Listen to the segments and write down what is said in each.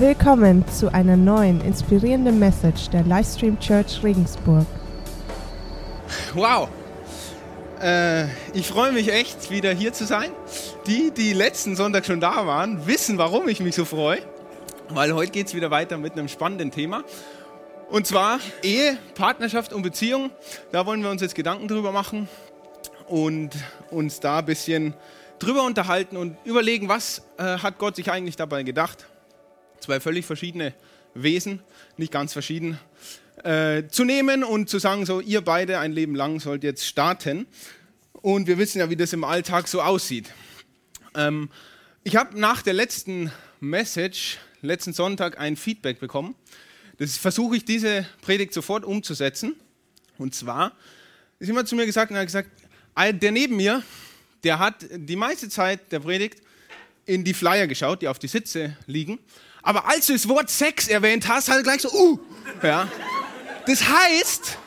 Willkommen zu einer neuen inspirierenden Message der Livestream Church Regensburg. Wow! Äh, ich freue mich echt, wieder hier zu sein. Die, die letzten Sonntag schon da waren, wissen, warum ich mich so freue. Weil heute geht es wieder weiter mit einem spannenden Thema. Und zwar Ehe, Partnerschaft und Beziehung. Da wollen wir uns jetzt Gedanken drüber machen und uns da ein bisschen drüber unterhalten und überlegen, was äh, hat Gott sich eigentlich dabei gedacht zwei völlig verschiedene Wesen, nicht ganz verschieden, äh, zu nehmen und zu sagen, so ihr beide ein Leben lang sollt jetzt starten. Und wir wissen ja, wie das im Alltag so aussieht. Ähm, ich habe nach der letzten Message, letzten Sonntag, ein Feedback bekommen. Das versuche ich, diese Predigt sofort umzusetzen. Und zwar ist jemand zu mir gesagt und hat gesagt, der neben mir, der hat die meiste Zeit der Predigt in die Flyer geschaut, die auf die Sitze liegen aber als du das Wort Sex erwähnt hast, er gleich so, uh, ja. Das heißt,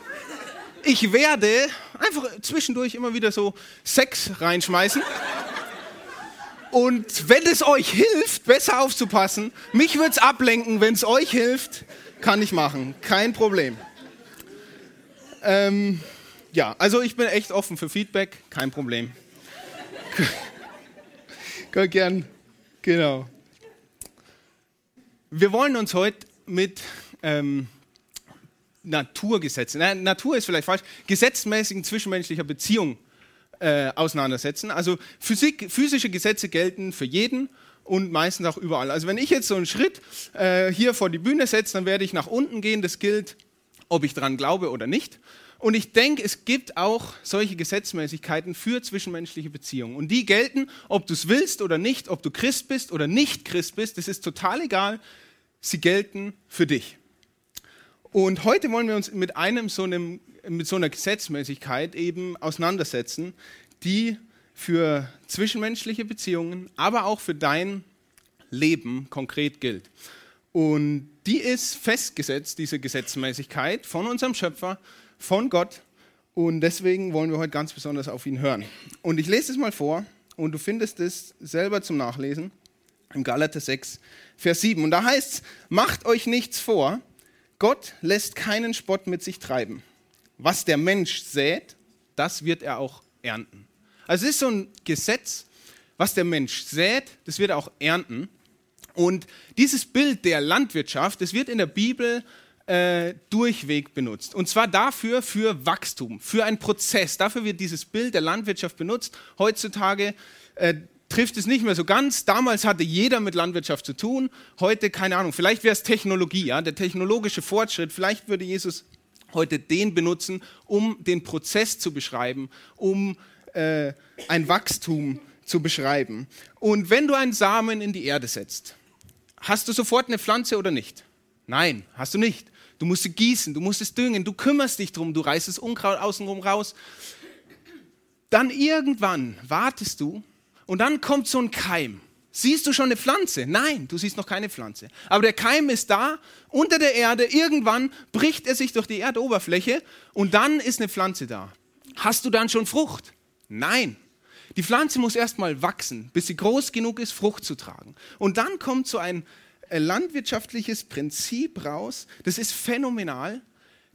ich werde einfach zwischendurch immer wieder so Sex reinschmeißen. Und wenn es euch hilft, besser aufzupassen, mich wird es ablenken, wenn es euch hilft, kann ich machen. Kein Problem. Ähm, ja, also ich bin echt offen für Feedback, kein Problem. Könnt gern, genau. Wir wollen uns heute mit ähm, Naturgesetzen, äh, Natur ist vielleicht falsch, gesetzmäßigen zwischenmenschlicher Beziehung äh, auseinandersetzen. Also Physik, physische Gesetze gelten für jeden und meistens auch überall. Also wenn ich jetzt so einen Schritt äh, hier vor die Bühne setze, dann werde ich nach unten gehen. Das gilt, ob ich daran glaube oder nicht. Und ich denke, es gibt auch solche Gesetzmäßigkeiten für zwischenmenschliche Beziehungen. Und die gelten, ob du es willst oder nicht, ob du Christ bist oder nicht Christ bist, das ist total egal sie gelten für dich. Und heute wollen wir uns mit einem so einem, mit so einer Gesetzmäßigkeit eben auseinandersetzen, die für zwischenmenschliche Beziehungen, aber auch für dein Leben konkret gilt. Und die ist festgesetzt, diese Gesetzmäßigkeit, von unserem Schöpfer, von Gott. Und deswegen wollen wir heute ganz besonders auf ihn hören. Und ich lese es mal vor und du findest es selber zum Nachlesen im Galater 6, Vers 7. Und da heißt es, macht euch nichts vor, Gott lässt keinen Spott mit sich treiben. Was der Mensch sät, das wird er auch ernten. Also es ist so ein Gesetz, was der Mensch sät, das wird er auch ernten. Und dieses Bild der Landwirtschaft, das wird in der Bibel äh, durchweg benutzt. Und zwar dafür, für Wachstum, für einen Prozess. Dafür wird dieses Bild der Landwirtschaft benutzt. Heutzutage äh, trifft es nicht mehr so ganz. Damals hatte jeder mit Landwirtschaft zu tun. Heute, keine Ahnung, vielleicht wäre es Technologie, ja, der technologische Fortschritt. Vielleicht würde Jesus heute den benutzen, um den Prozess zu beschreiben, um äh, ein Wachstum zu beschreiben. Und wenn du einen Samen in die Erde setzt, hast du sofort eine Pflanze oder nicht? Nein, hast du nicht. Du musst sie gießen, du musst es düngen, du kümmerst dich drum, du reißt das Unkraut außenrum raus. Dann irgendwann wartest du und dann kommt so ein Keim. Siehst du schon eine Pflanze? Nein, du siehst noch keine Pflanze. Aber der Keim ist da, unter der Erde. Irgendwann bricht er sich durch die Erdoberfläche und dann ist eine Pflanze da. Hast du dann schon Frucht? Nein. Die Pflanze muss erstmal wachsen, bis sie groß genug ist, Frucht zu tragen. Und dann kommt so ein landwirtschaftliches Prinzip raus. Das ist phänomenal.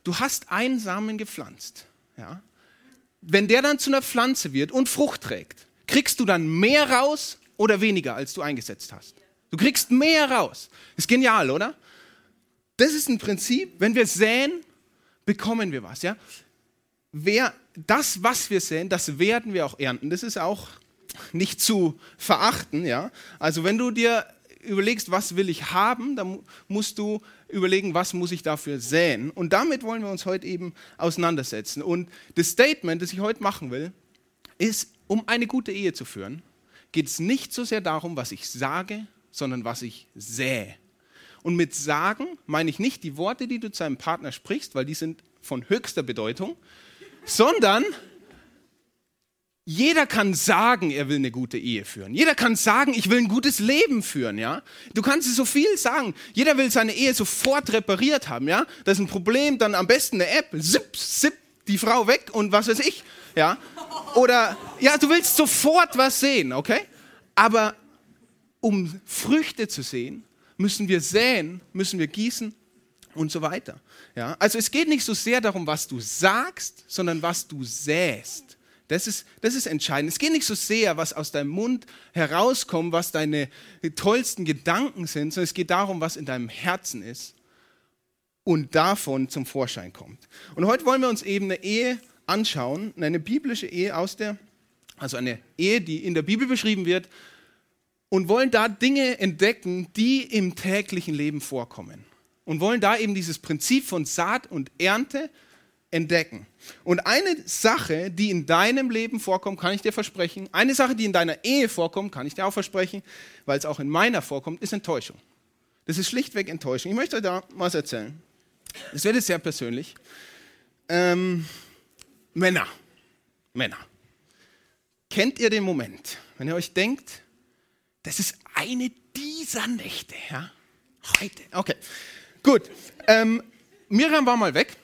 Du hast einen Samen gepflanzt. Ja? Wenn der dann zu einer Pflanze wird und Frucht trägt, kriegst du dann mehr raus oder weniger, als du eingesetzt hast. Du kriegst mehr raus. Ist genial, oder? Das ist ein Prinzip. Wenn wir säen, bekommen wir was. Ja? Wer, das, was wir säen, das werden wir auch ernten. Das ist auch nicht zu verachten. Ja? Also wenn du dir überlegst, was will ich haben, dann musst du überlegen, was muss ich dafür säen. Und damit wollen wir uns heute eben auseinandersetzen. Und das Statement, das ich heute machen will, ist, um eine gute Ehe zu führen, geht es nicht so sehr darum, was ich sage, sondern was ich sähe. Und mit sagen meine ich nicht die Worte, die du zu einem Partner sprichst, weil die sind von höchster Bedeutung, sondern jeder kann sagen, er will eine gute Ehe führen. Jeder kann sagen, ich will ein gutes Leben führen, ja? Du kannst so viel sagen. Jeder will seine Ehe sofort repariert haben, ja? Das ist ein Problem, dann am besten eine App, zip, zip, die Frau weg und was weiß ich, ja? Oder, ja, du willst sofort was sehen, okay? Aber um Früchte zu sehen, müssen wir säen, müssen wir gießen und so weiter. Ja? Also es geht nicht so sehr darum, was du sagst, sondern was du säst. Das ist, das ist entscheidend. Es geht nicht so sehr, was aus deinem Mund herauskommt, was deine tollsten Gedanken sind, sondern es geht darum, was in deinem Herzen ist und davon zum Vorschein kommt. Und heute wollen wir uns eben eine Ehe anschauen, eine biblische Ehe aus der, also eine Ehe, die in der Bibel beschrieben wird, und wollen da Dinge entdecken, die im täglichen Leben vorkommen. Und wollen da eben dieses Prinzip von Saat und Ernte entdecken. Und eine Sache, die in deinem Leben vorkommt, kann ich dir versprechen, eine Sache, die in deiner Ehe vorkommt, kann ich dir auch versprechen, weil es auch in meiner vorkommt, ist Enttäuschung. Das ist schlichtweg Enttäuschung. Ich möchte euch da was erzählen. Es wird jetzt sehr persönlich. Ähm, Männer, Männer, kennt ihr den Moment, wenn ihr euch denkt, das ist eine dieser Nächte, ja? Heute, okay, gut. Ähm, Miriam war mal weg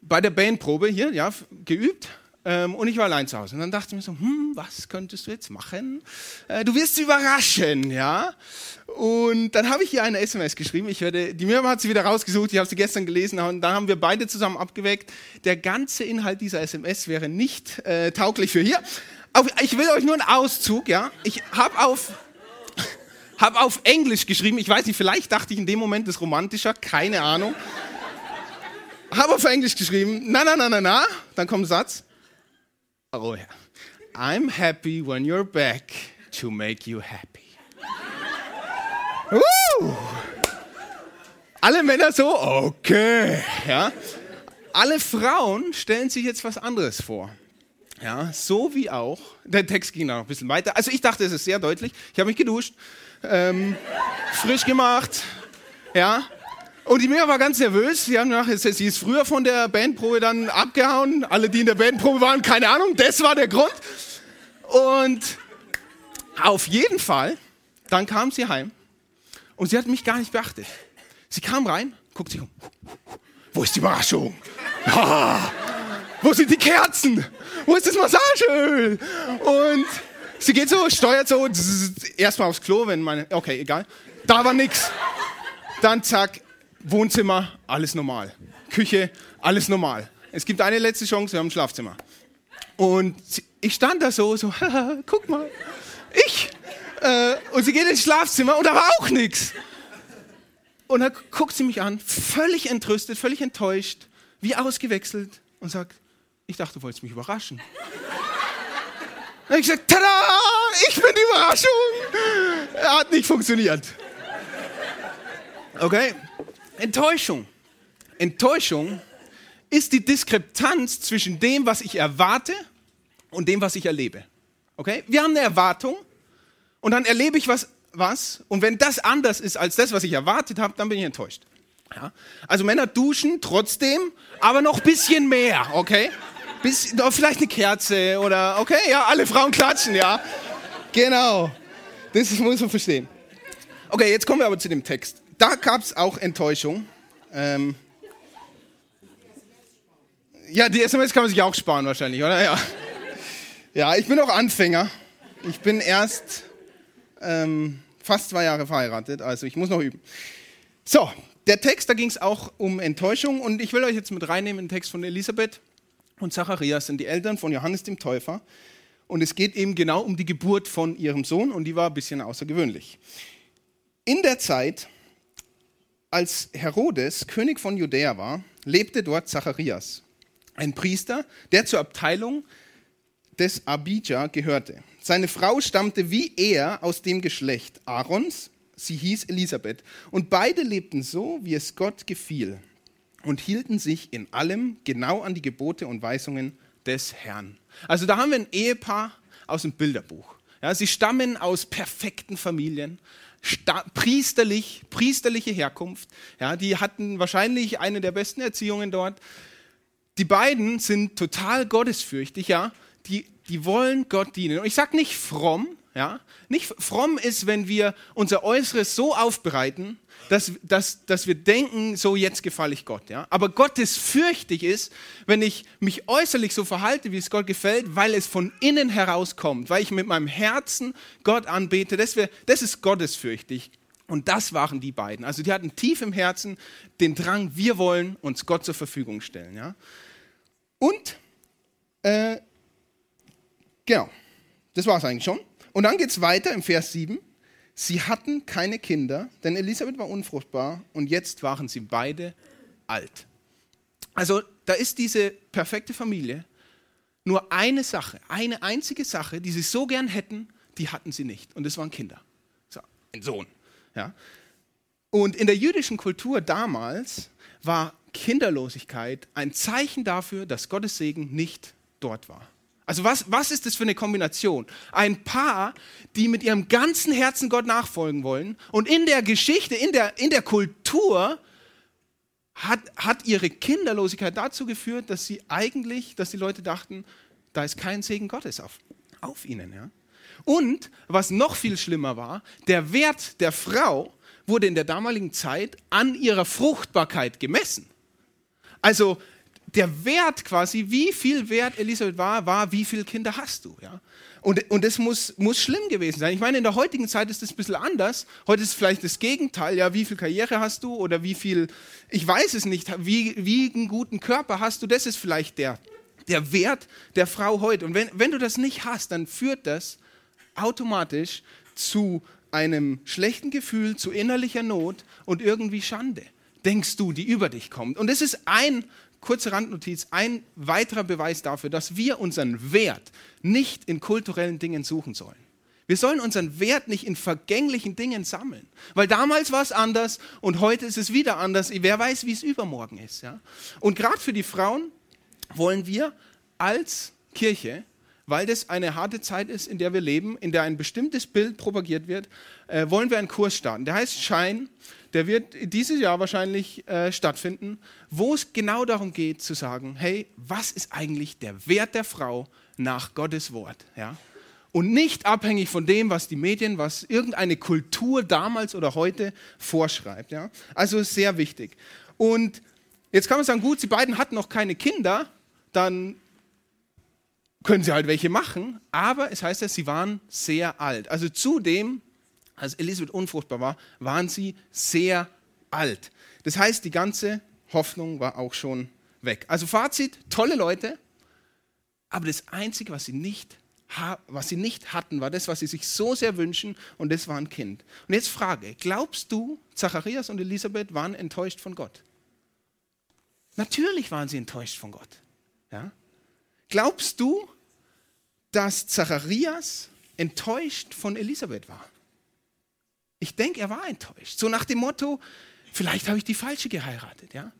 bei der Bandprobe hier, ja, geübt. Ähm, und ich war allein zu Hause. Und dann dachte ich mir so, hm, was könntest du jetzt machen? Äh, du wirst überraschen, ja. Und dann habe ich ihr eine SMS geschrieben. Ich werde, die Miriam hat sie wieder rausgesucht, ich habe sie gestern gelesen und dann haben wir beide zusammen abgeweckt. Der ganze Inhalt dieser SMS wäre nicht äh, tauglich für hier. Aber ich will euch nur einen Auszug, ja. Ich habe auf, hab auf Englisch geschrieben. Ich weiß nicht, vielleicht dachte ich in dem Moment das romantischer, keine Ahnung habe auf Englisch geschrieben, na, na, na, na, na, dann kommt ein Satz. Oh ja. I'm happy when you're back to make you happy. Uh. Alle Männer so, okay. Ja. Alle Frauen stellen sich jetzt was anderes vor. Ja, so wie auch, der Text ging noch ein bisschen weiter. Also ich dachte, es ist sehr deutlich. Ich habe mich geduscht, ähm, frisch gemacht, ja, und die Mira war ganz nervös. Sie, haben gedacht, sie ist früher von der Bandprobe dann abgehauen. Alle, die in der Bandprobe waren, keine Ahnung, das war der Grund. Und auf jeden Fall, dann kam sie heim und sie hat mich gar nicht beachtet. Sie kam rein, guckt sich um. Wo ist die Überraschung? Ah, wo sind die Kerzen? Wo ist das Massageöl? Und sie geht so, steuert so, erstmal aufs Klo, wenn meine, okay, egal. Da war nix. Dann zack, Wohnzimmer, alles normal. Küche, alles normal. Es gibt eine letzte Chance, wir haben ein Schlafzimmer. Und ich stand da so, so, guck mal, ich. Äh, und sie geht ins Schlafzimmer und da war auch nichts. Und dann guckt sie mich an, völlig entrüstet, völlig enttäuscht, wie ausgewechselt und sagt, ich dachte, du wolltest mich überraschen. Dann habe ich gesagt, tada, ich bin die Überraschung. Hat nicht funktioniert. Okay, Enttäuschung. Enttäuschung ist die Diskrepanz zwischen dem, was ich erwarte und dem, was ich erlebe. Okay? Wir haben eine Erwartung und dann erlebe ich was, was und wenn das anders ist als das, was ich erwartet habe, dann bin ich enttäuscht. Ja? Also Männer duschen trotzdem, aber noch ein bisschen mehr, okay? Bis, vielleicht eine Kerze oder, okay, ja, alle Frauen klatschen, ja. Genau. Das muss man verstehen. Okay, jetzt kommen wir aber zu dem Text da gab es auch Enttäuschung. Ähm ja, die SMS kann man sich auch sparen wahrscheinlich, oder? Ja, ja ich bin auch Anfänger. Ich bin erst ähm, fast zwei Jahre verheiratet, also ich muss noch üben. So, der Text, da ging es auch um Enttäuschung und ich will euch jetzt mit reinnehmen in den Text von Elisabeth und Zacharias, sind die Eltern von Johannes dem Täufer. Und es geht eben genau um die Geburt von ihrem Sohn und die war ein bisschen außergewöhnlich. In der Zeit, als Herodes König von Judäa war, lebte dort Zacharias, ein Priester, der zur Abteilung des Abijah gehörte. Seine Frau stammte wie er aus dem Geschlecht Aarons, sie hieß Elisabeth, und beide lebten so, wie es Gott gefiel und hielten sich in allem genau an die Gebote und Weisungen des Herrn. Also da haben wir ein Ehepaar aus dem Bilderbuch. Ja, sie stammen aus perfekten Familien, priesterlich, priesterliche Herkunft. Ja, die hatten wahrscheinlich eine der besten Erziehungen dort. Die beiden sind total gottesfürchtig, ja. Die, die wollen Gott dienen. Und ich sage nicht fromm, ja. Nicht fromm ist, wenn wir unser Äußeres so aufbereiten, dass, dass, dass wir denken, so jetzt gefalle ich Gott. Ja? Aber Gottes fürchtig ist, wenn ich mich äußerlich so verhalte, wie es Gott gefällt, weil es von innen herauskommt, weil ich mit meinem Herzen Gott anbete. Das, wär, das ist gottesfürchtig. Und das waren die beiden. Also die hatten tief im Herzen den Drang, wir wollen uns Gott zur Verfügung stellen. Ja? Und, äh, genau, das war es eigentlich schon. Und dann geht es weiter im Vers 7. Sie hatten keine Kinder, denn Elisabeth war unfruchtbar und jetzt waren sie beide alt. Also da ist diese perfekte Familie. Nur eine Sache, eine einzige Sache, die sie so gern hätten, die hatten sie nicht. Und das waren Kinder. So, ein Sohn. Ja? Und in der jüdischen Kultur damals war Kinderlosigkeit ein Zeichen dafür, dass Gottes Segen nicht dort war. Also was, was ist das für eine Kombination? Ein Paar, die mit ihrem ganzen Herzen Gott nachfolgen wollen und in der Geschichte, in der, in der Kultur hat, hat ihre Kinderlosigkeit dazu geführt, dass sie eigentlich, dass die Leute dachten, da ist kein Segen Gottes auf, auf ihnen. Ja? Und was noch viel schlimmer war, der Wert der Frau wurde in der damaligen Zeit an ihrer Fruchtbarkeit gemessen. Also der Wert quasi, wie viel wert Elisabeth war, war, wie viele Kinder hast du. Ja? Und, und das muss, muss schlimm gewesen sein. Ich meine, in der heutigen Zeit ist das ein bisschen anders. Heute ist vielleicht das Gegenteil. Ja, wie viel Karriere hast du oder wie viel, ich weiß es nicht, wie, wie einen guten Körper hast du, das ist vielleicht der, der Wert der Frau heute. Und wenn, wenn du das nicht hast, dann führt das automatisch zu einem schlechten Gefühl, zu innerlicher Not und irgendwie Schande, denkst du, die über dich kommt. Und das ist ein, kurze Randnotiz, ein weiterer Beweis dafür, dass wir unseren Wert nicht in kulturellen Dingen suchen sollen. Wir sollen unseren Wert nicht in vergänglichen Dingen sammeln. Weil damals war es anders und heute ist es wieder anders. Wer weiß, wie es übermorgen ist. Ja? Und gerade für die Frauen wollen wir als Kirche weil das eine harte Zeit ist, in der wir leben, in der ein bestimmtes Bild propagiert wird, äh, wollen wir einen Kurs starten. Der heißt Schein. Der wird dieses Jahr wahrscheinlich äh, stattfinden, wo es genau darum geht zu sagen, hey, was ist eigentlich der Wert der Frau nach Gottes Wort? Ja? Und nicht abhängig von dem, was die Medien, was irgendeine Kultur damals oder heute vorschreibt. Ja? Also sehr wichtig. Und jetzt kann man sagen, gut, sie beiden hatten noch keine Kinder, dann können sie halt welche machen, aber es heißt ja, sie waren sehr alt. Also zudem, als Elisabeth unfruchtbar war, waren sie sehr alt. Das heißt, die ganze Hoffnung war auch schon weg. Also Fazit, tolle Leute, aber das Einzige, was sie nicht was sie nicht hatten, war das, was sie sich so sehr wünschen, und das war ein Kind. Und jetzt Frage: Glaubst du, Zacharias und Elisabeth waren enttäuscht von Gott? Natürlich waren sie enttäuscht von Gott. Ja? Glaubst du, dass Zacharias enttäuscht von Elisabeth war? Ich denke, er war enttäuscht. So nach dem Motto, vielleicht habe ich die falsche geheiratet. Ja?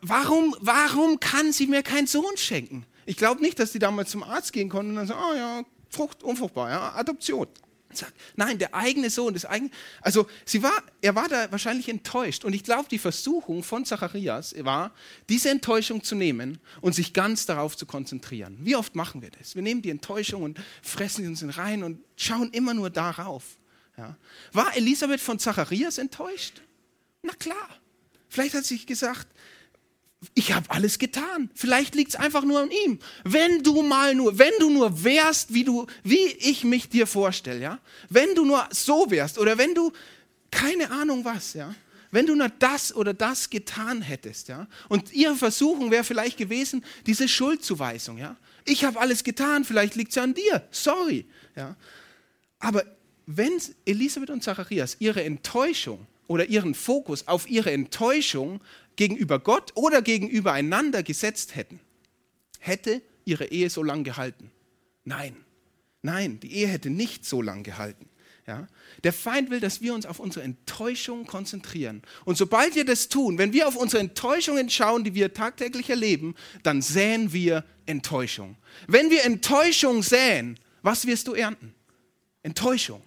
Warum, warum kann sie mir keinen Sohn schenken? Ich glaube nicht, dass sie damals zum Arzt gehen konnten und dann sagen, oh ja, Frucht, unfruchtbar, ja, Adoption sagt, nein, der eigene Sohn, das eigene, also sie war, er war da wahrscheinlich enttäuscht. Und ich glaube, die Versuchung von Zacharias war, diese Enttäuschung zu nehmen und sich ganz darauf zu konzentrieren. Wie oft machen wir das? Wir nehmen die Enttäuschung und fressen sie uns rein und schauen immer nur darauf. Ja. War Elisabeth von Zacharias enttäuscht? Na klar. Vielleicht hat sie gesagt, ich habe alles getan. Vielleicht liegt es einfach nur an ihm. Wenn du mal nur, wenn du nur wärst, wie du, wie ich mich dir vorstelle, ja, wenn du nur so wärst oder wenn du keine Ahnung was, ja, wenn du nur das oder das getan hättest, ja, und ihre Versuchung wäre vielleicht gewesen, diese Schuldzuweisung, ja, ich habe alles getan, vielleicht liegt es an dir, sorry, ja, aber wenn Elisabeth und Zacharias ihre Enttäuschung oder ihren Fokus auf ihre Enttäuschung gegenüber Gott oder gegenüber einander gesetzt hätten, hätte ihre Ehe so lang gehalten. Nein, nein, die Ehe hätte nicht so lang gehalten. Ja? Der Feind will, dass wir uns auf unsere Enttäuschung konzentrieren. Und sobald wir das tun, wenn wir auf unsere Enttäuschungen schauen, die wir tagtäglich erleben, dann säen wir Enttäuschung. Wenn wir Enttäuschung säen, was wirst du ernten? Enttäuschung.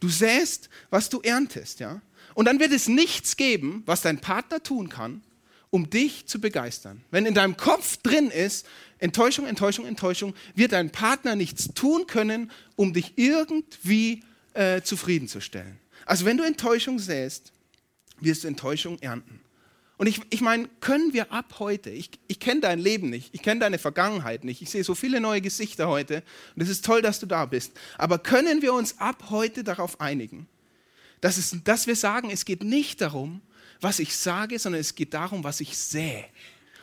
Du säst, was du erntest, ja? Und dann wird es nichts geben, was dein Partner tun kann, um dich zu begeistern. Wenn in deinem Kopf drin ist, Enttäuschung, Enttäuschung, Enttäuschung, wird dein Partner nichts tun können, um dich irgendwie äh, zufriedenzustellen. Also wenn du Enttäuschung säst, wirst du Enttäuschung ernten. Und ich, ich meine, können wir ab heute, ich, ich kenne dein Leben nicht, ich kenne deine Vergangenheit nicht, ich sehe so viele neue Gesichter heute und es ist toll, dass du da bist, aber können wir uns ab heute darauf einigen, Dass, es, dass wir sagen, es geht nicht darum, was ich sage, sondern es geht darum, was ich sähe.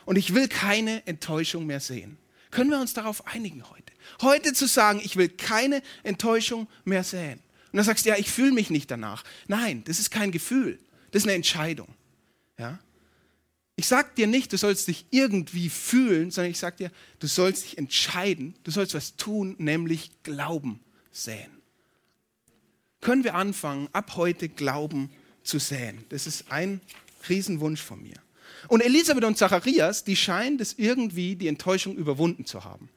Und ich will keine Enttäuschung mehr sehen. Können wir uns darauf einigen heute? Heute zu sagen, ich will keine Enttäuschung mehr säen. Und dann sagst du, ja, ich fühle mich nicht danach. Nein, das ist kein Gefühl. Das ist eine Entscheidung. Ja? Ich sage dir nicht, du sollst dich irgendwie fühlen, sondern ich sage dir, du sollst dich entscheiden, du sollst was tun, nämlich Glauben säen. Können wir anfangen, ab heute Glauben zu säen? Das ist ein Riesenwunsch von mir. Und Elisabeth und Zacharias, die scheinen das irgendwie die Enttäuschung überwunden zu haben.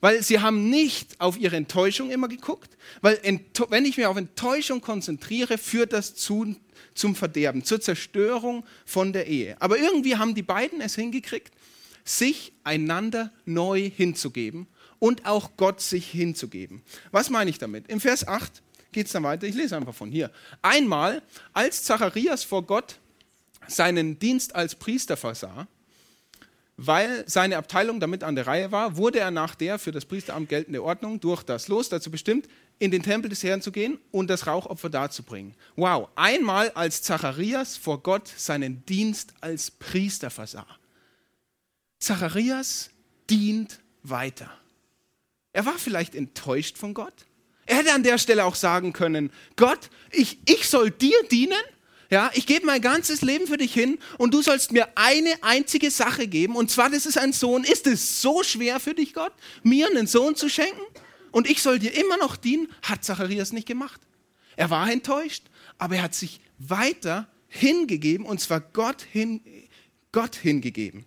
Weil sie haben nicht auf ihre Enttäuschung immer geguckt, weil wenn ich mich auf Enttäuschung konzentriere, führt das zu, zum Verderben, zur Zerstörung von der Ehe. Aber irgendwie haben die beiden es hingekriegt, sich einander neu hinzugeben und auch Gott sich hinzugeben. Was meine ich damit? Im Vers 8 geht es dann weiter, ich lese einfach von hier. Einmal, als Zacharias vor Gott seinen Dienst als Priester versah, weil seine Abteilung damit an der Reihe war, wurde er nach der für das Priesteramt geltende Ordnung durch das Los dazu bestimmt, in den Tempel des Herrn zu gehen und das Rauchopfer darzubringen. Wow, einmal als Zacharias vor Gott seinen Dienst als Priester versah. Zacharias dient weiter. Er war vielleicht enttäuscht von Gott. Er hätte an der Stelle auch sagen können, Gott, ich, ich soll dir dienen? Ja, ich gebe mein ganzes Leben für dich hin und du sollst mir eine einzige Sache geben und zwar, das ist ein Sohn. Ist es so schwer für dich, Gott, mir einen Sohn zu schenken? Und ich soll dir immer noch dienen? Hat Zacharias nicht gemacht. Er war enttäuscht, aber er hat sich weiter hingegeben und zwar Gott, hin, Gott hingegeben.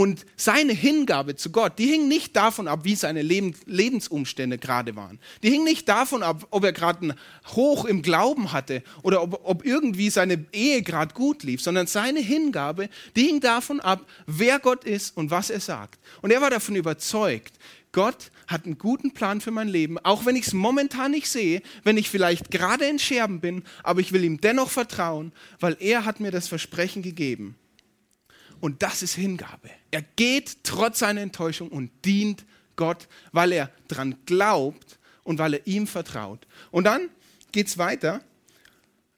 Und seine Hingabe zu Gott, die hing nicht davon ab, wie seine Lebensumstände gerade waren. Die hing nicht davon ab, ob er gerade einen Hoch im Glauben hatte oder ob, ob irgendwie seine Ehe gerade gut lief, sondern seine Hingabe, die hing davon ab, wer Gott ist und was er sagt. Und er war davon überzeugt, Gott hat einen guten Plan für mein Leben, auch wenn ich es momentan nicht sehe, wenn ich vielleicht gerade in Scherben bin, aber ich will ihm dennoch vertrauen, weil er hat mir das Versprechen gegeben. Und das ist Hingabe. Er geht trotz seiner Enttäuschung und dient Gott, weil er dran glaubt und weil er ihm vertraut. Und dann geht es weiter.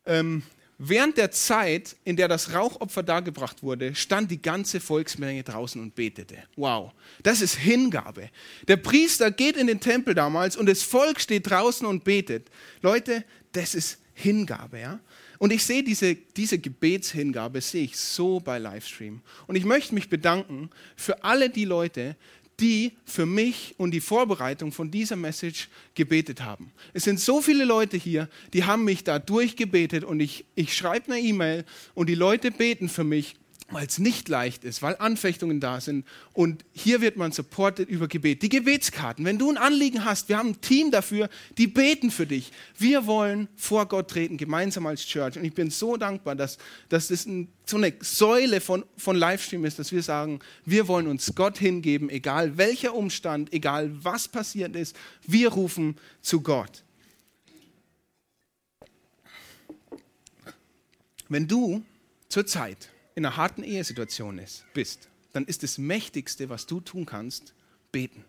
Ähm, während der Zeit, in der das Rauchopfer dargebracht wurde, stand die ganze Volksmenge draußen und betete. Wow, das ist Hingabe. Der Priester geht in den Tempel damals und das Volk steht draußen und betet. Leute, das ist Hingabe. Ja? Und ich sehe diese, diese Gebetshingabe, sehe ich so bei Livestream. Und ich möchte mich bedanken für alle die Leute, die für mich und die Vorbereitung von dieser Message gebetet haben. Es sind so viele Leute hier, die haben mich da durchgebetet und ich, ich schreibe eine E-Mail und die Leute beten für mich weil es nicht leicht ist, weil Anfechtungen da sind. Und hier wird man supported über Gebet. Die Gebetskarten, wenn du ein Anliegen hast, wir haben ein Team dafür, die beten für dich. Wir wollen vor Gott treten, gemeinsam als Church. Und ich bin so dankbar, dass, dass das ein, so eine Säule von, von Livestream ist, dass wir sagen, wir wollen uns Gott hingeben, egal welcher Umstand, egal was passiert ist. Wir rufen zu Gott. Wenn du zur Zeit in einer harten Ehesituation ist, bist, dann ist das Mächtigste, was du tun kannst, beten.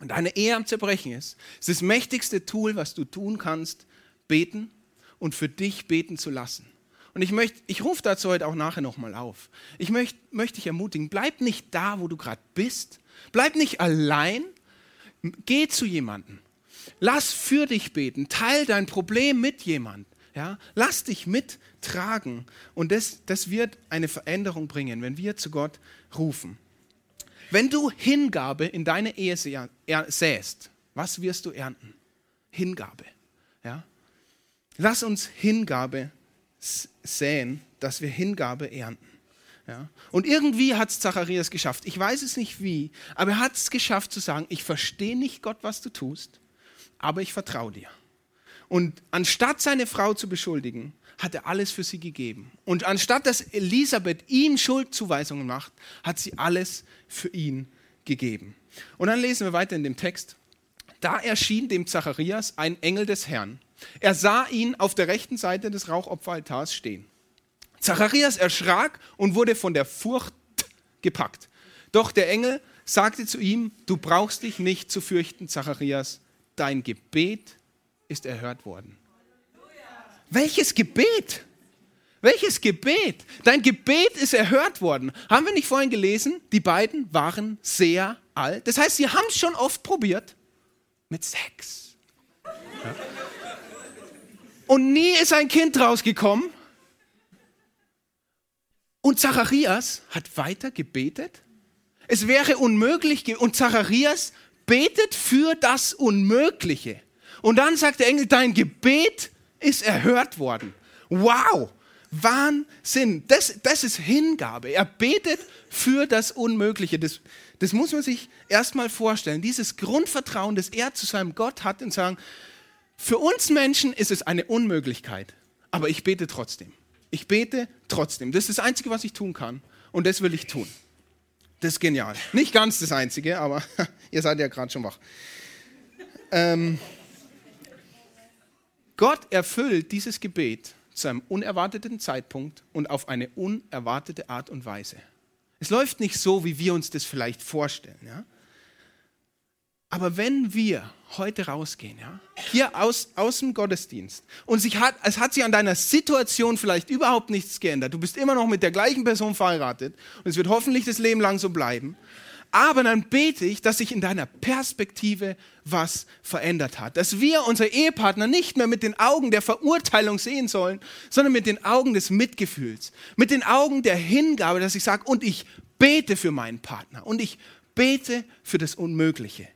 Und deine Ehe am Zerbrechen ist, ist das mächtigste Tool, was du tun kannst, beten und für dich beten zu lassen. Und ich möchte, ich rufe dazu heute auch nachher nochmal auf. Ich möchte, möchte dich ermutigen, bleib nicht da, wo du gerade bist. Bleib nicht allein. Geh zu jemandem. Lass für dich beten. Teil dein Problem mit jemandem. Ja? Lass dich mittragen. Und das, das wird eine Veränderung bringen, wenn wir zu Gott rufen. Wenn du Hingabe in deine Ehe säst, was wirst du ernten? Hingabe. Ja? Lass uns Hingabe säen, dass wir Hingabe ernten. Ja? Und irgendwie hat es Zacharias geschafft. Ich weiß es nicht wie, aber er hat es geschafft zu sagen, ich verstehe nicht Gott, was du tust, aber ich vertraue dir. Und anstatt seine Frau zu beschuldigen, hat er alles für sie gegeben. Und anstatt dass Elisabeth ihm Schuldzuweisungen macht, hat sie alles für ihn gegeben. Und dann lesen wir weiter in dem Text. Da erschien dem Zacharias ein Engel des Herrn. Er sah ihn auf der rechten Seite des Rauchopferaltars stehen. Zacharias erschrak und wurde von der Furcht gepackt. Doch der Engel sagte zu ihm, du brauchst dich nicht zu fürchten, Zacharias, dein Gebet ist erhört worden. Welches Gebet? Welches Gebet? Dein Gebet ist erhört worden. Haben wir nicht vorhin gelesen? Die beiden waren sehr alt. Das heißt, sie haben es schon oft probiert mit Sex. Ja. Und nie ist ein Kind rausgekommen. Und Zacharias hat weiter gebetet. Es wäre unmöglich. Und Zacharias betet für das Unmögliche. Und dann sagt der Engel, dein Gebet ist erhört worden. Wow, Wahnsinn. Das, das ist Hingabe. Er betet für das Unmögliche. Das, das muss man sich erstmal vorstellen. Dieses Grundvertrauen, das er zu seinem Gott hat und sagen, für uns Menschen ist es eine Unmöglichkeit, aber ich bete trotzdem. Ich bete trotzdem. Das ist das Einzige, was ich tun kann und das will ich tun. Das ist genial. Nicht ganz das Einzige, aber ihr seid ja gerade schon wach. Ähm, Gott erfüllt dieses Gebet zu einem unerwarteten Zeitpunkt und auf eine unerwartete Art und Weise. Es läuft nicht so, wie wir uns das vielleicht vorstellen. Ja? Aber wenn wir heute rausgehen, ja, hier aus, aus dem Gottesdienst, und sich hat, es hat sich an deiner Situation vielleicht überhaupt nichts geändert, du bist immer noch mit der gleichen Person verheiratet und es wird hoffentlich das Leben lang so bleiben, aber dann bete ich, dass sich in deiner Perspektive was verändert hat. Dass wir unsere Ehepartner nicht mehr mit den Augen der Verurteilung sehen sollen, sondern mit den Augen des Mitgefühls, mit den Augen der Hingabe, dass ich sage, und ich bete für meinen Partner und ich bete für das Unmögliche.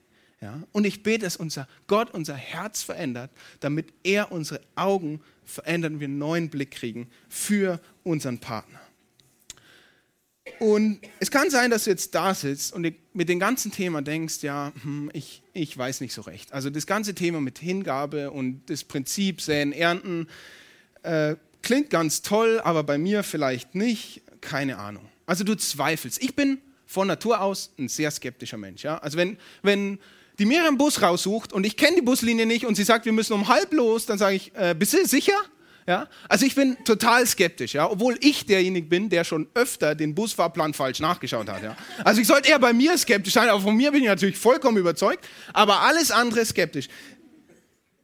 Ja? Und ich bete, dass unser Gott unser Herz verändert, damit er unsere Augen verändert und wir einen neuen Blick kriegen für unseren Partner. Und es kann sein, dass du jetzt da sitzt und mit dem ganzen Thema denkst, ja, hm, ich, ich weiß nicht so recht. Also das ganze Thema mit Hingabe und das Prinzip Säen, Ernten äh, klingt ganz toll, aber bei mir vielleicht nicht. Keine Ahnung. Also du zweifelst. Ich bin von Natur aus ein sehr skeptischer Mensch. Ja? Also wenn, wenn die mir einen Bus raussucht und ich kenne die Buslinie nicht und sie sagt, wir müssen um halb los, dann sage ich, äh, bist du sicher? Ja? Also ich bin total skeptisch, ja? obwohl ich derjenige bin, der schon öfter den Busfahrplan falsch nachgeschaut hat. Ja? Also ich sollte eher bei mir skeptisch sein, aber von mir bin ich natürlich vollkommen überzeugt, aber alles andere skeptisch.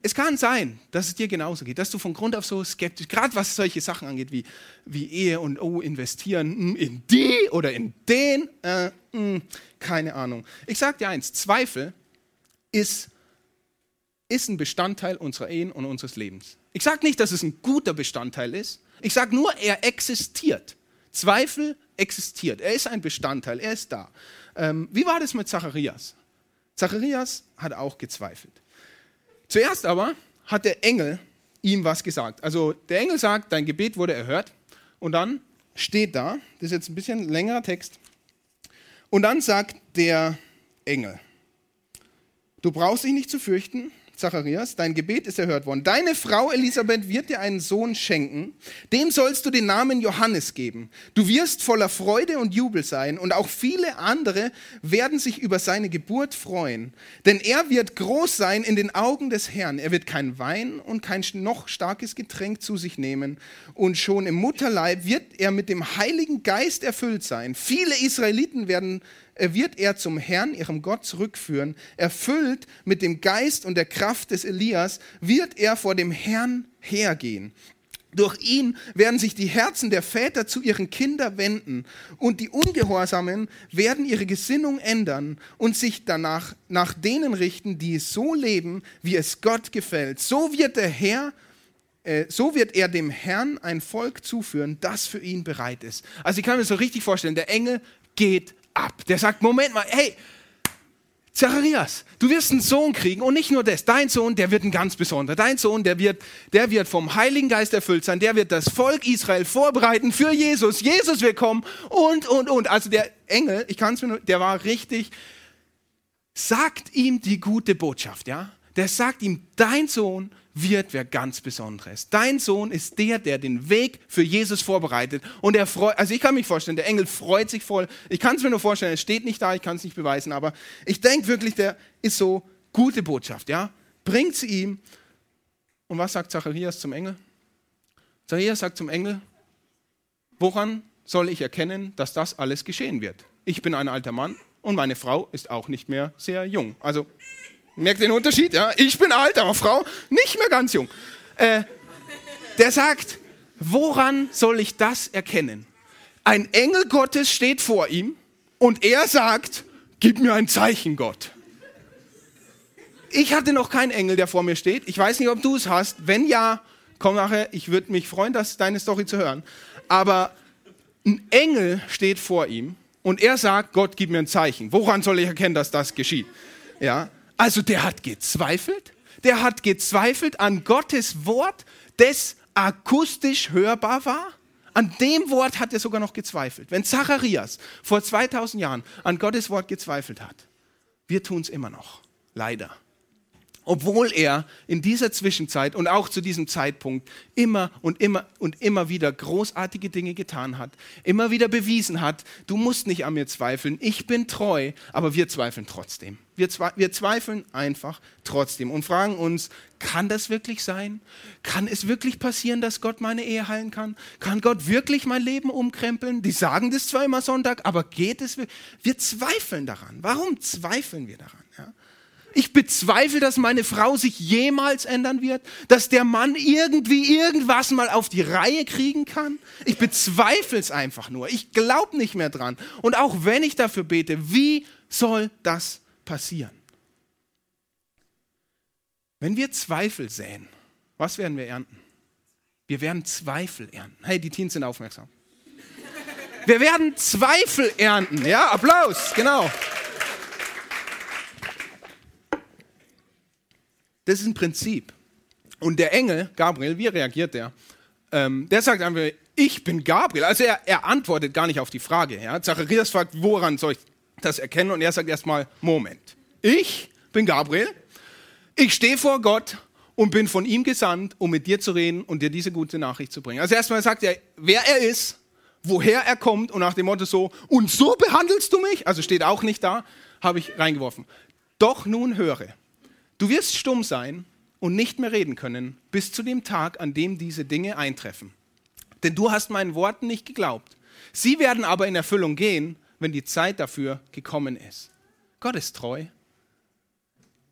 Es kann sein, dass es dir genauso geht, dass du von Grund auf so skeptisch, gerade was solche Sachen angeht wie, wie Ehe und oh, investieren hm, in die oder in den, äh, mh, hm, keine Ahnung. Ich sage dir eins, Zweifel ist, ist ein Bestandteil unserer Ehen und unseres Lebens. Ich sage nicht, dass es ein guter Bestandteil ist. Ich sage nur, er existiert. Zweifel existiert. Er ist ein Bestandteil. Er ist da. Ähm, wie war das mit Zacharias? Zacharias hat auch gezweifelt. Zuerst aber hat der Engel ihm was gesagt. Also der Engel sagt, dein Gebet wurde erhört. Und dann steht da, das ist jetzt ein bisschen längerer Text. Und dann sagt der Engel, du brauchst dich nicht zu fürchten, Zacharias, dein Gebet ist erhört worden. Deine Frau Elisabeth wird dir einen Sohn schenken. Dem sollst du den Namen Johannes geben. Du wirst voller Freude und Jubel sein und auch viele andere werden sich über seine Geburt freuen. Denn er wird groß sein in den Augen des Herrn. Er wird kein Wein und kein noch starkes Getränk zu sich nehmen. Und schon im Mutterleib wird er mit dem Heiligen Geist erfüllt sein. Viele Israeliten werden wird er zum Herrn, ihrem Gott, zurückführen. Erfüllt mit dem Geist und der Kraft des Elias wird er vor dem Herrn hergehen. Durch ihn werden sich die Herzen der Väter zu ihren Kindern wenden und die Ungehorsamen werden ihre Gesinnung ändern und sich danach nach denen richten, die so leben, wie es Gott gefällt. So wird der Herr äh, so wird er dem Herrn ein Volk zuführen, das für ihn bereit ist. Also ich kann mir so richtig vorstellen, der Engel geht ab. Der sagt, Moment mal, hey, Zacharias, du wirst einen Sohn kriegen und nicht nur das, dein Sohn, der wird ein ganz besonderer. Dein Sohn, der wird, der wird vom Heiligen Geist erfüllt sein, der wird das Volk Israel vorbereiten für Jesus. Jesus wird kommen und, und, und. Also der Engel, ich kann es mir nur, der war richtig, sagt ihm die gute Botschaft, ja? Der sagt ihm, dein Sohn wird wer ganz Besonderes. Dein Sohn ist der, der den Weg für Jesus vorbereitet. Und er freut, also ich kann mich vorstellen, der Engel freut sich voll. Ich kann es mir nur vorstellen, es steht nicht da, ich kann es nicht beweisen, aber ich denke wirklich, der ist so gute Botschaft, ja. Bringt sie ihm. Und was sagt Zacharias zum Engel? Zacharias sagt zum Engel, woran soll ich erkennen, dass das alles geschehen wird? Ich bin ein alter Mann und meine Frau ist auch nicht mehr sehr jung. Also Merkt den Unterschied? Ja? Ich bin alt, aber Frau nicht mehr ganz jung. Äh, Der sagt, woran soll ich das erkennen? Ein Engel Gottes steht vor ihm und er sagt, gib mir ein Zeichen, Gott. Ich hatte noch keinen Engel, der vor mir steht. Ich weiß nicht, ob du es hast. Wenn ja, komm nachher. Ich würde mich freuen, das deine Story zu hören. Aber ein Engel steht vor ihm und er sagt, Gott, gib mir ein Zeichen. Woran soll ich erkennen, dass das geschieht? Ja, also der hat gezweifelt. Der hat gezweifelt an Gottes Wort, das akustisch hörbar war. An dem Wort hat er sogar noch gezweifelt. Wenn Zacharias vor 2000 Jahren an Gottes Wort gezweifelt hat, wir tun es immer noch. Leider obwohl er in dieser Zwischenzeit und auch zu diesem Zeitpunkt immer und immer und immer wieder großartige Dinge getan hat, immer wieder bewiesen hat, du musst nicht an mir zweifeln, ich bin treu, aber wir zweifeln trotzdem. Wir, wir zweifeln einfach trotzdem und fragen uns, kann das wirklich sein? Kann es wirklich passieren, dass Gott meine Ehe heilen kann? Kann Gott wirklich mein Leben umkrempeln? Die sagen das zwar immer Sonntag, aber geht es? Wir zweifeln daran. Warum zweifeln wir daran? Ja? Ich bezweifle, dass meine Frau sich jemals ändern wird, dass der Mann irgendwie irgendwas mal auf die Reihe kriegen kann. Ich bezweifle es einfach nur. Ich glaube nicht mehr dran. Und auch wenn ich dafür bete, wie soll das passieren? Wenn wir Zweifel säen, was werden wir ernten? Wir werden Zweifel ernten. Hey, die Teens sind aufmerksam. Wir werden Zweifel ernten. Ja, Applaus, genau. Das ist ein Prinzip. Und der Engel, Gabriel, wie reagiert der? Ähm, der sagt einfach, ich bin Gabriel. Also er, er antwortet gar nicht auf die Frage. Ja? Zacharias fragt, woran soll ich das erkennen? Und er sagt erstmal, Moment, ich bin Gabriel, ich stehe vor Gott und bin von ihm gesandt, um mit dir zu reden und dir diese gute Nachricht zu bringen. Also erstmal sagt er, wer er ist, woher er kommt und nach dem Motto so, und so behandelst du mich? Also steht auch nicht da, habe ich reingeworfen. Doch nun höre, Du wirst stumm sein und nicht mehr reden können bis zu dem Tag, an dem diese Dinge eintreffen. Denn du hast meinen Worten nicht geglaubt. Sie werden aber in Erfüllung gehen, wenn die Zeit dafür gekommen ist. Gott ist treu.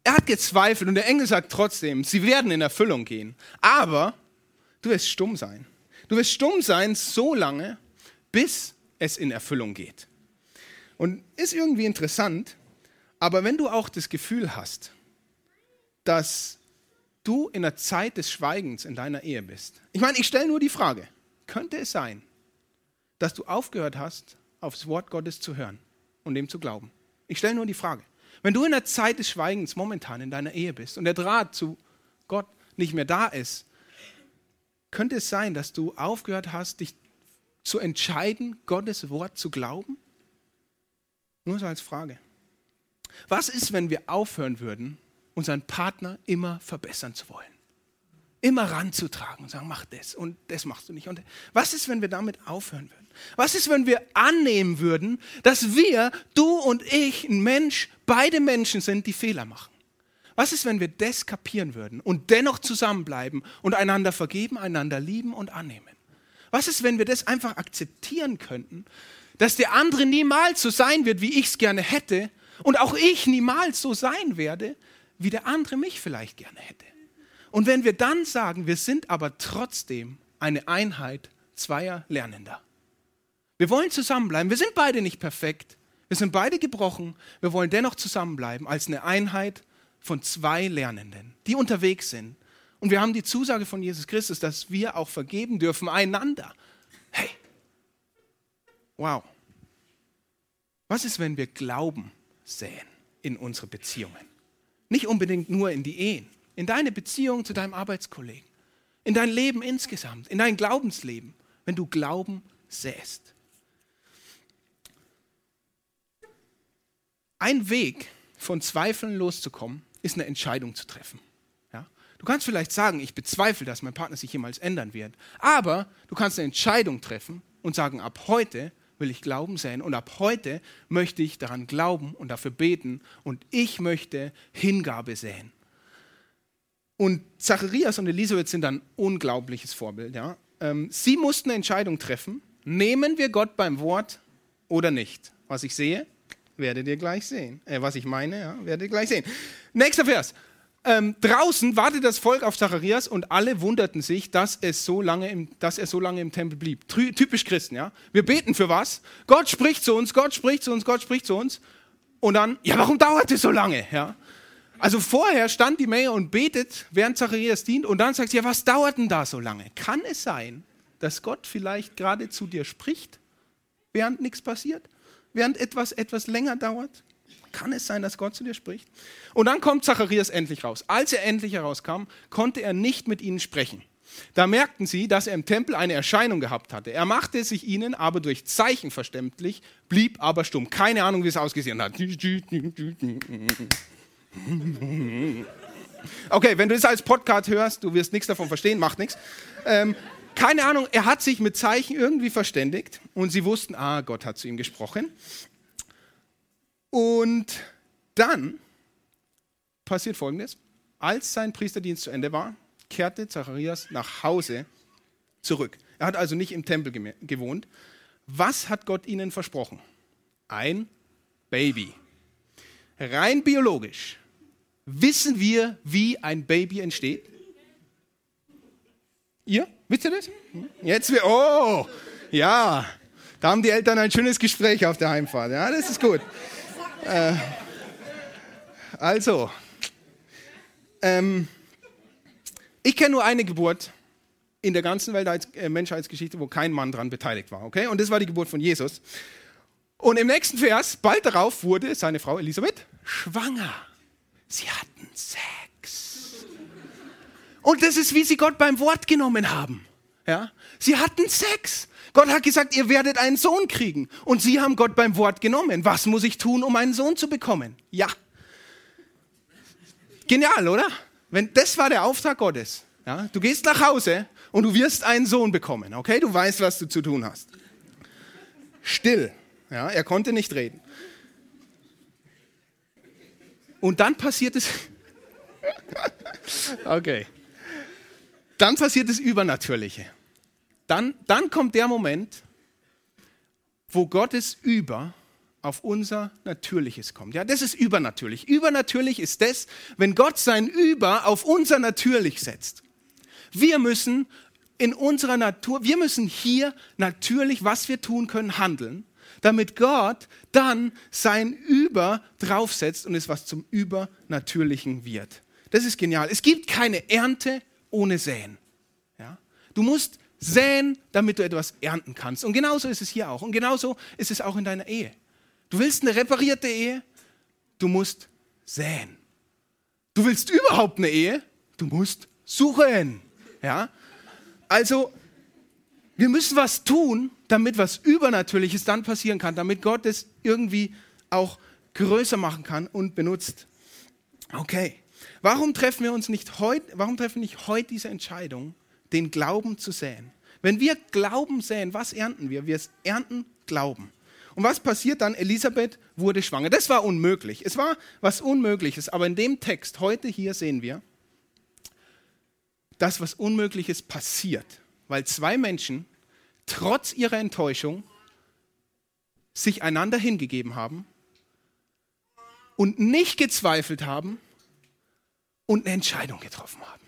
Er hat gezweifelt und der Engel sagt trotzdem, sie werden in Erfüllung gehen. Aber du wirst stumm sein. Du wirst stumm sein so lange, bis es in Erfüllung geht. Und ist irgendwie interessant, aber wenn du auch das Gefühl hast, dass du in der Zeit des Schweigens in deiner Ehe bist. Ich meine, ich stelle nur die Frage, könnte es sein, dass du aufgehört hast, aufs Wort Gottes zu hören und dem zu glauben? Ich stelle nur die Frage. Wenn du in der Zeit des Schweigens momentan in deiner Ehe bist und der Draht zu Gott nicht mehr da ist, könnte es sein, dass du aufgehört hast, dich zu entscheiden, Gottes Wort zu glauben? Nur so als Frage. Was ist, wenn wir aufhören würden, unseren Partner immer verbessern zu wollen. Immer ranzutragen und sagen, mach das und das machst du nicht. Und was ist, wenn wir damit aufhören würden? Was ist, wenn wir annehmen würden, dass wir, du und ich, ein Mensch, beide Menschen sind, die Fehler machen? Was ist, wenn wir das kapieren würden und dennoch zusammenbleiben und einander vergeben, einander lieben und annehmen? Was ist, wenn wir das einfach akzeptieren könnten, dass der andere niemals so sein wird, wie ich es gerne hätte und auch ich niemals so sein werde, wie der andere mich vielleicht gerne hätte. Und wenn wir dann sagen, wir sind aber trotzdem eine Einheit zweier Lernender. Wir wollen zusammenbleiben. Wir sind beide nicht perfekt. Wir sind beide gebrochen. Wir wollen dennoch zusammenbleiben als eine Einheit von zwei Lernenden, die unterwegs sind. Und wir haben die Zusage von Jesus Christus, dass wir auch vergeben dürfen einander. Hey, wow. Was ist, wenn wir Glauben säen in unsere Beziehungen? Nicht unbedingt nur in die Ehen, in deine Beziehung zu deinem Arbeitskollegen, in dein Leben insgesamt, in dein Glaubensleben, wenn du Glauben säst. Ein Weg, von Zweifeln loszukommen, ist eine Entscheidung zu treffen. Ja? Du kannst vielleicht sagen, ich bezweifle, dass mein Partner sich jemals ändern wird, aber du kannst eine Entscheidung treffen und sagen, ab heute will ich Glauben säen und ab heute möchte ich daran glauben und dafür beten und ich möchte Hingabe säen. Und Zacharias und Elisabeth sind ein unglaubliches Vorbild. Ja? Ähm, sie mussten eine Entscheidung treffen, nehmen wir Gott beim Wort oder nicht. Was ich sehe, werdet ihr gleich sehen. Äh, was ich meine, ja, werdet ihr gleich sehen. Nächster Vers. ähm, draußen wartet das Volk auf Zacharias und alle wunderten sich, dass, es so lange im, dass er so lange im Tempel blieb. Trü typisch Christen, ja. Wir beten für was. Gott spricht zu uns, Gott spricht zu uns, Gott spricht zu uns. Und dann, ja, warum dauert es so lange? Ja. Also vorher stand die Menge und betet, während Zacharias dient, und dann sagt sie, ja, was dauert denn da so lange? Kann es sein, dass Gott vielleicht gerade zu dir spricht, während nichts passiert? Während etwas etwas länger dauert? Kann es sein, dass Gott zu dir spricht? Und dann kommt Zacharias endlich raus. Als er endlich herauskam, konnte er nicht mit ihnen sprechen. Da merkten sie, dass er im Tempel eine Erscheinung gehabt hatte. Er machte sich ihnen aber durch Zeichen verständlich, blieb aber stumm. Keine Ahnung, wie es ausgesehen hat. Okay, wenn du es als Podcast hörst, du wirst nichts davon verstehen, macht nichts. Ähm, keine Ahnung, er hat sich mit Zeichen irgendwie verständigt und sie wussten, ah, Gott hat zu ihm gesprochen. Und dann passiert Folgendes. Als sein Priesterdienst zu Ende war, kehrte Zacharias nach Hause zurück. Er hat also nicht im Tempel gewohnt. Was hat Gott ihnen versprochen? Ein Baby. Rein biologisch wissen wir, wie ein Baby entsteht? Ihr? Wisst ihr das? Jetzt wir. Oh, ja. Da haben die Eltern ein schönes Gespräch auf der Heimfahrt. Ja, das ist gut. Äh, also, ähm, ich kenne nur eine Geburt in der ganzen Welt, äh, Menschheitsgeschichte, wo kein Mann daran beteiligt war. Okay? Und das war die Geburt von Jesus. Und im nächsten Vers, bald darauf, wurde seine Frau Elisabeth schwanger. Sie hatten Sex. Und das ist, wie sie Gott beim Wort genommen haben. Ja? Sie hatten Sex. Gott hat gesagt, ihr werdet einen Sohn kriegen. Und sie haben Gott beim Wort genommen. Was muss ich tun, um einen Sohn zu bekommen? Ja. Genial, oder? Wenn, das war der Auftrag Gottes. Ja? Du gehst nach Hause und du wirst einen Sohn bekommen. Okay? Du weißt, was du zu tun hast. Still. Ja? Er konnte nicht reden. Und dann passiert es. okay. Dann passiert das Übernatürliche. Dann, dann kommt der Moment, wo Gottes Über auf unser Natürliches kommt. Ja, das ist übernatürlich. Übernatürlich ist das, wenn Gott sein Über auf unser Natürlich setzt. Wir müssen in unserer Natur, wir müssen hier natürlich, was wir tun können, handeln damit Gott dann sein Über draufsetzt und es was zum Übernatürlichen wird. Das ist genial. Es gibt keine Ernte ohne Säen. Ja? Du musst säen, damit du etwas ernten kannst. Und genauso ist es hier auch. Und genauso ist es auch in deiner Ehe. Du willst eine reparierte Ehe, du musst säen. Du willst überhaupt eine Ehe, du musst suchen. Ja? Also wir müssen was tun, damit was Übernatürliches dann passieren kann, damit Gott es irgendwie auch größer machen kann und benutzt. Okay, warum treffen wir uns nicht heute, warum treffen wir nicht heute diese Entscheidung, den Glauben zu säen? Wenn wir Glauben säen, was ernten wir? Wir ernten Glauben. Und was passiert dann? Elisabeth wurde schwanger. Das war unmöglich. Es war was Unmögliches. Aber in dem Text heute hier sehen wir, dass was Unmögliches passiert weil zwei Menschen trotz ihrer Enttäuschung sich einander hingegeben haben und nicht gezweifelt haben und eine Entscheidung getroffen haben.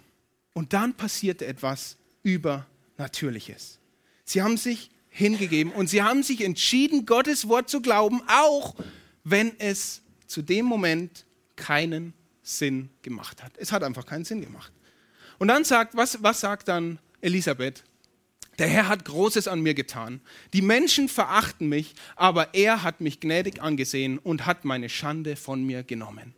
Und dann passierte etwas Übernatürliches. Sie haben sich hingegeben und sie haben sich entschieden, Gottes Wort zu glauben, auch wenn es zu dem Moment keinen Sinn gemacht hat. Es hat einfach keinen Sinn gemacht. Und dann sagt, was, was sagt dann Elisabeth? Der Herr hat Großes an mir getan. Die Menschen verachten mich, aber er hat mich gnädig angesehen und hat meine Schande von mir genommen.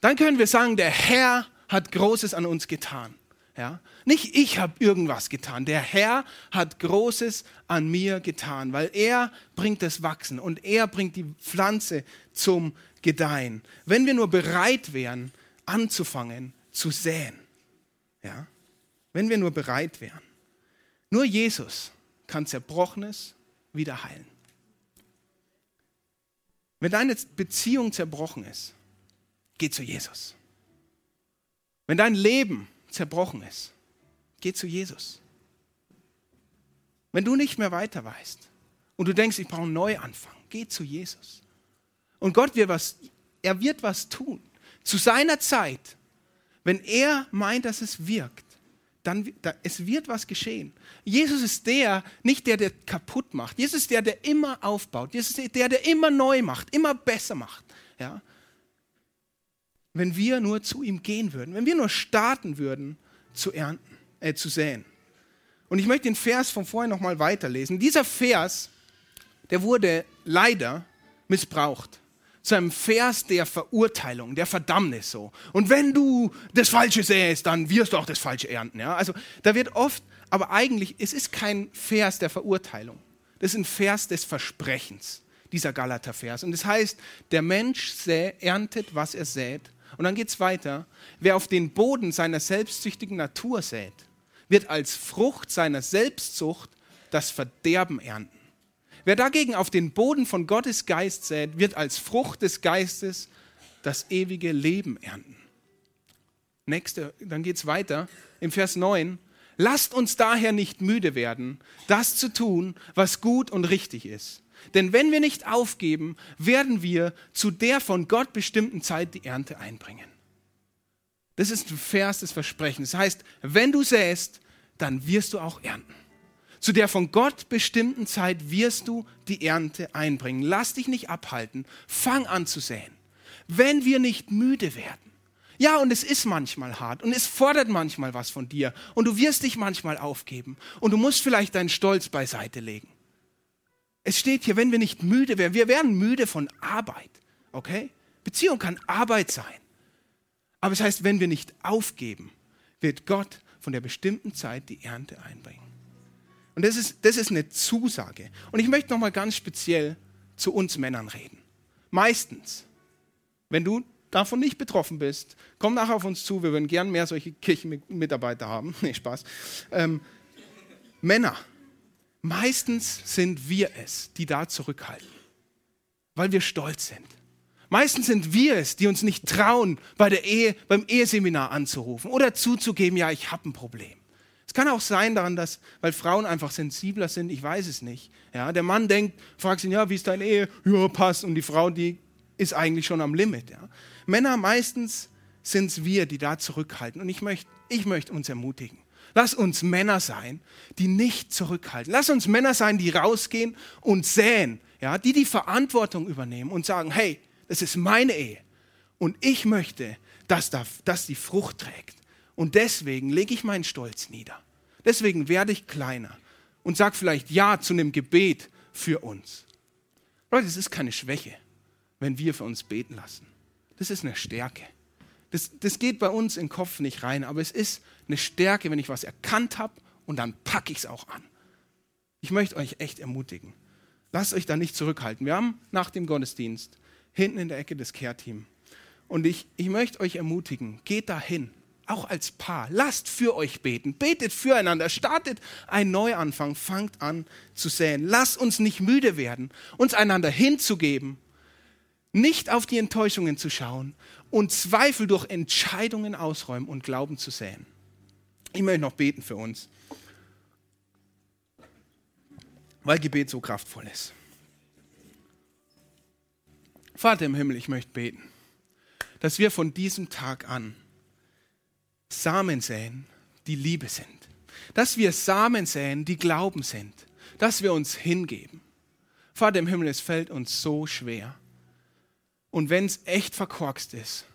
Dann können wir sagen, der Herr hat Großes an uns getan. Ja? Nicht ich habe irgendwas getan. Der Herr hat Großes an mir getan, weil er bringt das Wachsen und er bringt die Pflanze zum Gedeihen. Wenn wir nur bereit wären, anzufangen zu säen. Ja? Wenn wir nur bereit wären. Nur Jesus kann Zerbrochenes wieder heilen. Wenn deine Beziehung zerbrochen ist, geh zu Jesus. Wenn dein Leben zerbrochen ist, geh zu Jesus. Wenn du nicht mehr weiter weißt und du denkst, ich brauche einen Neuanfang, geh zu Jesus. Und Gott wird was, er wird was tun. Zu seiner Zeit wenn er meint, dass es wirkt, dann da, es wird was geschehen. Jesus ist der, nicht der, der kaputt macht. Jesus ist der, der immer aufbaut. Jesus ist der, der immer neu macht, immer besser macht. Ja? Wenn wir nur zu ihm gehen würden, wenn wir nur starten würden, zu ernten, äh, zu säen. Und ich möchte den Vers von vorher nochmal weiterlesen. Dieser Vers, der wurde leider missbraucht zu einem Vers der Verurteilung, der Verdammnis so. Und wenn du das Falsche säst, dann wirst du auch das Falsche ernten. Ja? Also da wird oft, aber eigentlich, es ist kein Vers der Verurteilung. Das ist ein Vers des Versprechens, dieser Galater-Vers. Und das heißt, der Mensch sä, erntet, was er sät. Und dann geht es weiter. Wer auf den Boden seiner selbstsüchtigen Natur sät, wird als Frucht seiner Selbstsucht das Verderben ernten. Wer dagegen auf den Boden von Gottes Geist sät, wird als Frucht des Geistes das ewige Leben ernten. Nächste, dann geht es weiter im Vers 9. Lasst uns daher nicht müde werden, das zu tun, was gut und richtig ist. Denn wenn wir nicht aufgeben, werden wir zu der von Gott bestimmten Zeit die Ernte einbringen. Das ist ein Vers des Versprechens. Das heißt, wenn du säst, dann wirst du auch ernten. Zu der von Gott bestimmten Zeit wirst du die Ernte einbringen. Lass dich nicht abhalten. Fang an zu säen. Wenn wir nicht müde werden. Ja, und es ist manchmal hart und es fordert manchmal was von dir und du wirst dich manchmal aufgeben und du musst vielleicht deinen Stolz beiseite legen. Es steht hier, wenn wir nicht müde werden, wir werden müde von Arbeit, okay? Beziehung kann Arbeit sein. Aber es heißt, wenn wir nicht aufgeben, wird Gott von der bestimmten Zeit die Ernte einbringen. Und das ist, das ist eine Zusage. Und ich möchte nochmal ganz speziell zu uns Männern reden. Meistens, wenn du davon nicht betroffen bist, komm nachher auf uns zu. Wir würden gern mehr solche Kirchenmitarbeiter haben. Nee, Spaß. Ähm, Männer, meistens sind wir es, die da zurückhalten, weil wir stolz sind. Meistens sind wir es, die uns nicht trauen, bei der Ehe, beim Eheseminar anzurufen oder zuzugeben, ja, ich habe ein Problem. Es kann auch sein daran, dass, weil Frauen einfach sensibler sind, ich weiß es nicht. Ja, der Mann denkt, fragt ihn, ja, wie ist deine Ehe? Ja, passt. Und die Frau, die ist eigentlich schon am Limit. Ja. Männer meistens sind es wir, die da zurückhalten. Und ich möchte ich möcht uns ermutigen. Lass uns Männer sein, die nicht zurückhalten. Lass uns Männer sein, die rausgehen und säen, ja, die die Verantwortung übernehmen und sagen, hey, das ist meine Ehe. Und ich möchte, dass, da, dass die Frucht trägt. Und deswegen lege ich meinen Stolz nieder. Deswegen werde ich kleiner und sage vielleicht Ja zu einem Gebet für uns. Leute, es ist keine Schwäche, wenn wir für uns beten lassen. Das ist eine Stärke. Das, das geht bei uns im Kopf nicht rein, aber es ist eine Stärke, wenn ich was erkannt habe und dann packe ich es auch an. Ich möchte euch echt ermutigen. Lasst euch da nicht zurückhalten. Wir haben nach dem Gottesdienst hinten in der Ecke das Care-Team. Und ich, ich möchte euch ermutigen, geht da hin auch als Paar, lasst für euch beten, betet füreinander, startet einen Neuanfang, fangt an zu säen. Lasst uns nicht müde werden, uns einander hinzugeben, nicht auf die Enttäuschungen zu schauen und Zweifel durch Entscheidungen ausräumen und Glauben zu säen. Ich möchte noch beten für uns, weil Gebet so kraftvoll ist. Vater im Himmel, ich möchte beten, dass wir von diesem Tag an Samen säen, die Liebe sind. Dass wir Samen säen, die Glauben sind. Dass wir uns hingeben. Vater im Himmel, es fällt uns so schwer. Und wenn es echt verkorkst ist,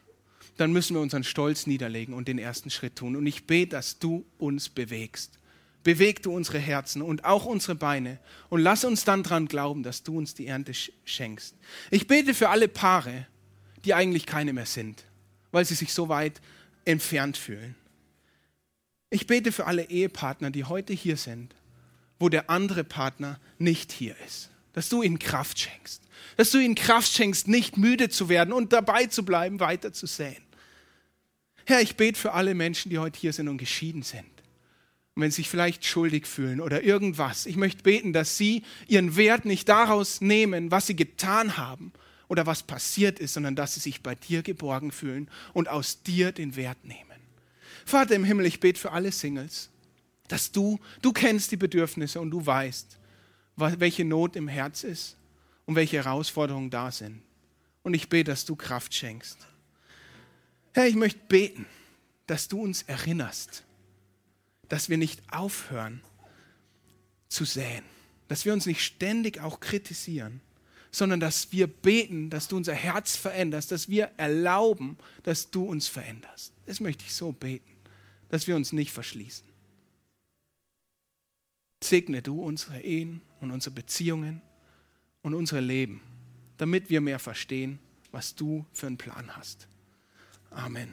dann müssen wir unseren Stolz niederlegen und den ersten Schritt tun. Und ich bete, dass du uns bewegst. Beweg du unsere Herzen und auch unsere Beine und lass uns dann daran glauben, dass du uns die Ernte schenkst. Ich bete für alle Paare, die eigentlich keine mehr sind, weil sie sich so weit entfernt fühlen. Ich bete für alle Ehepartner, die heute hier sind, wo der andere Partner nicht hier ist. Dass du ihnen Kraft schenkst. Dass du ihnen Kraft schenkst, nicht müde zu werden und dabei zu bleiben, weiter zu säen. Herr, ich bete für alle Menschen, die heute hier sind und geschieden sind. Und wenn sie sich vielleicht schuldig fühlen oder irgendwas. Ich möchte beten, dass sie ihren Wert nicht daraus nehmen, was sie getan haben, oder was passiert ist, sondern dass sie sich bei dir geborgen fühlen und aus dir den Wert nehmen. Vater im Himmel, ich bete für alle Singles, dass du, du kennst die Bedürfnisse und du weißt, welche Not im Herz ist und welche Herausforderungen da sind. Und ich bete, dass du Kraft schenkst. Herr, ich möchte beten, dass du uns erinnerst, dass wir nicht aufhören zu säen, dass wir uns nicht ständig auch kritisieren, sondern dass wir beten, dass du unser Herz veränderst, dass wir erlauben, dass du uns veränderst. Das möchte ich so beten, dass wir uns nicht verschließen. Segne du unsere Ehen und unsere Beziehungen und unser Leben, damit wir mehr verstehen, was du für einen Plan hast. Amen.